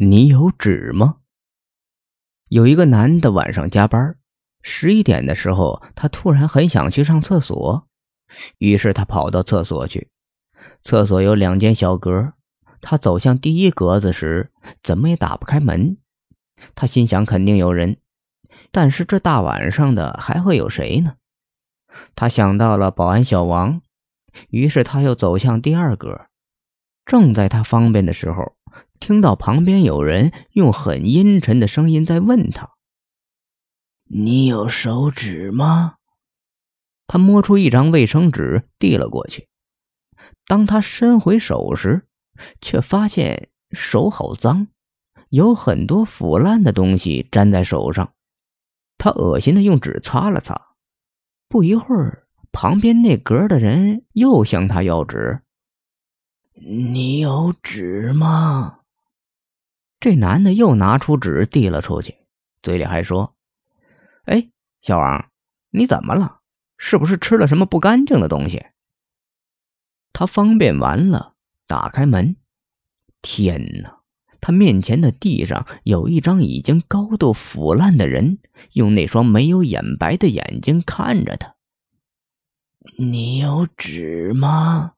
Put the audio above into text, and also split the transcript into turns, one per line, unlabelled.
你有纸吗？有一个男的晚上加班，十一点的时候，他突然很想去上厕所，于是他跑到厕所去。厕所有两间小格，他走向第一格子时，怎么也打不开门。他心想肯定有人，但是这大晚上的还会有谁呢？他想到了保安小王，于是他又走向第二格。正在他方便的时候。听到旁边有人用很阴沉的声音在问他：“
你有手纸吗？”
他摸出一张卫生纸递了过去。当他伸回手时，却发现手好脏，有很多腐烂的东西粘在手上。他恶心的用纸擦了擦。不一会儿，旁边那格的人又向他要纸：“
你有纸吗？”
这男的又拿出纸递了出去，嘴里还说：“哎，小王，你怎么了？是不是吃了什么不干净的东西？”他方便完了，打开门，天哪！他面前的地上有一张已经高度腐烂的人，用那双没有眼白的眼睛看着他。
“你有纸吗？”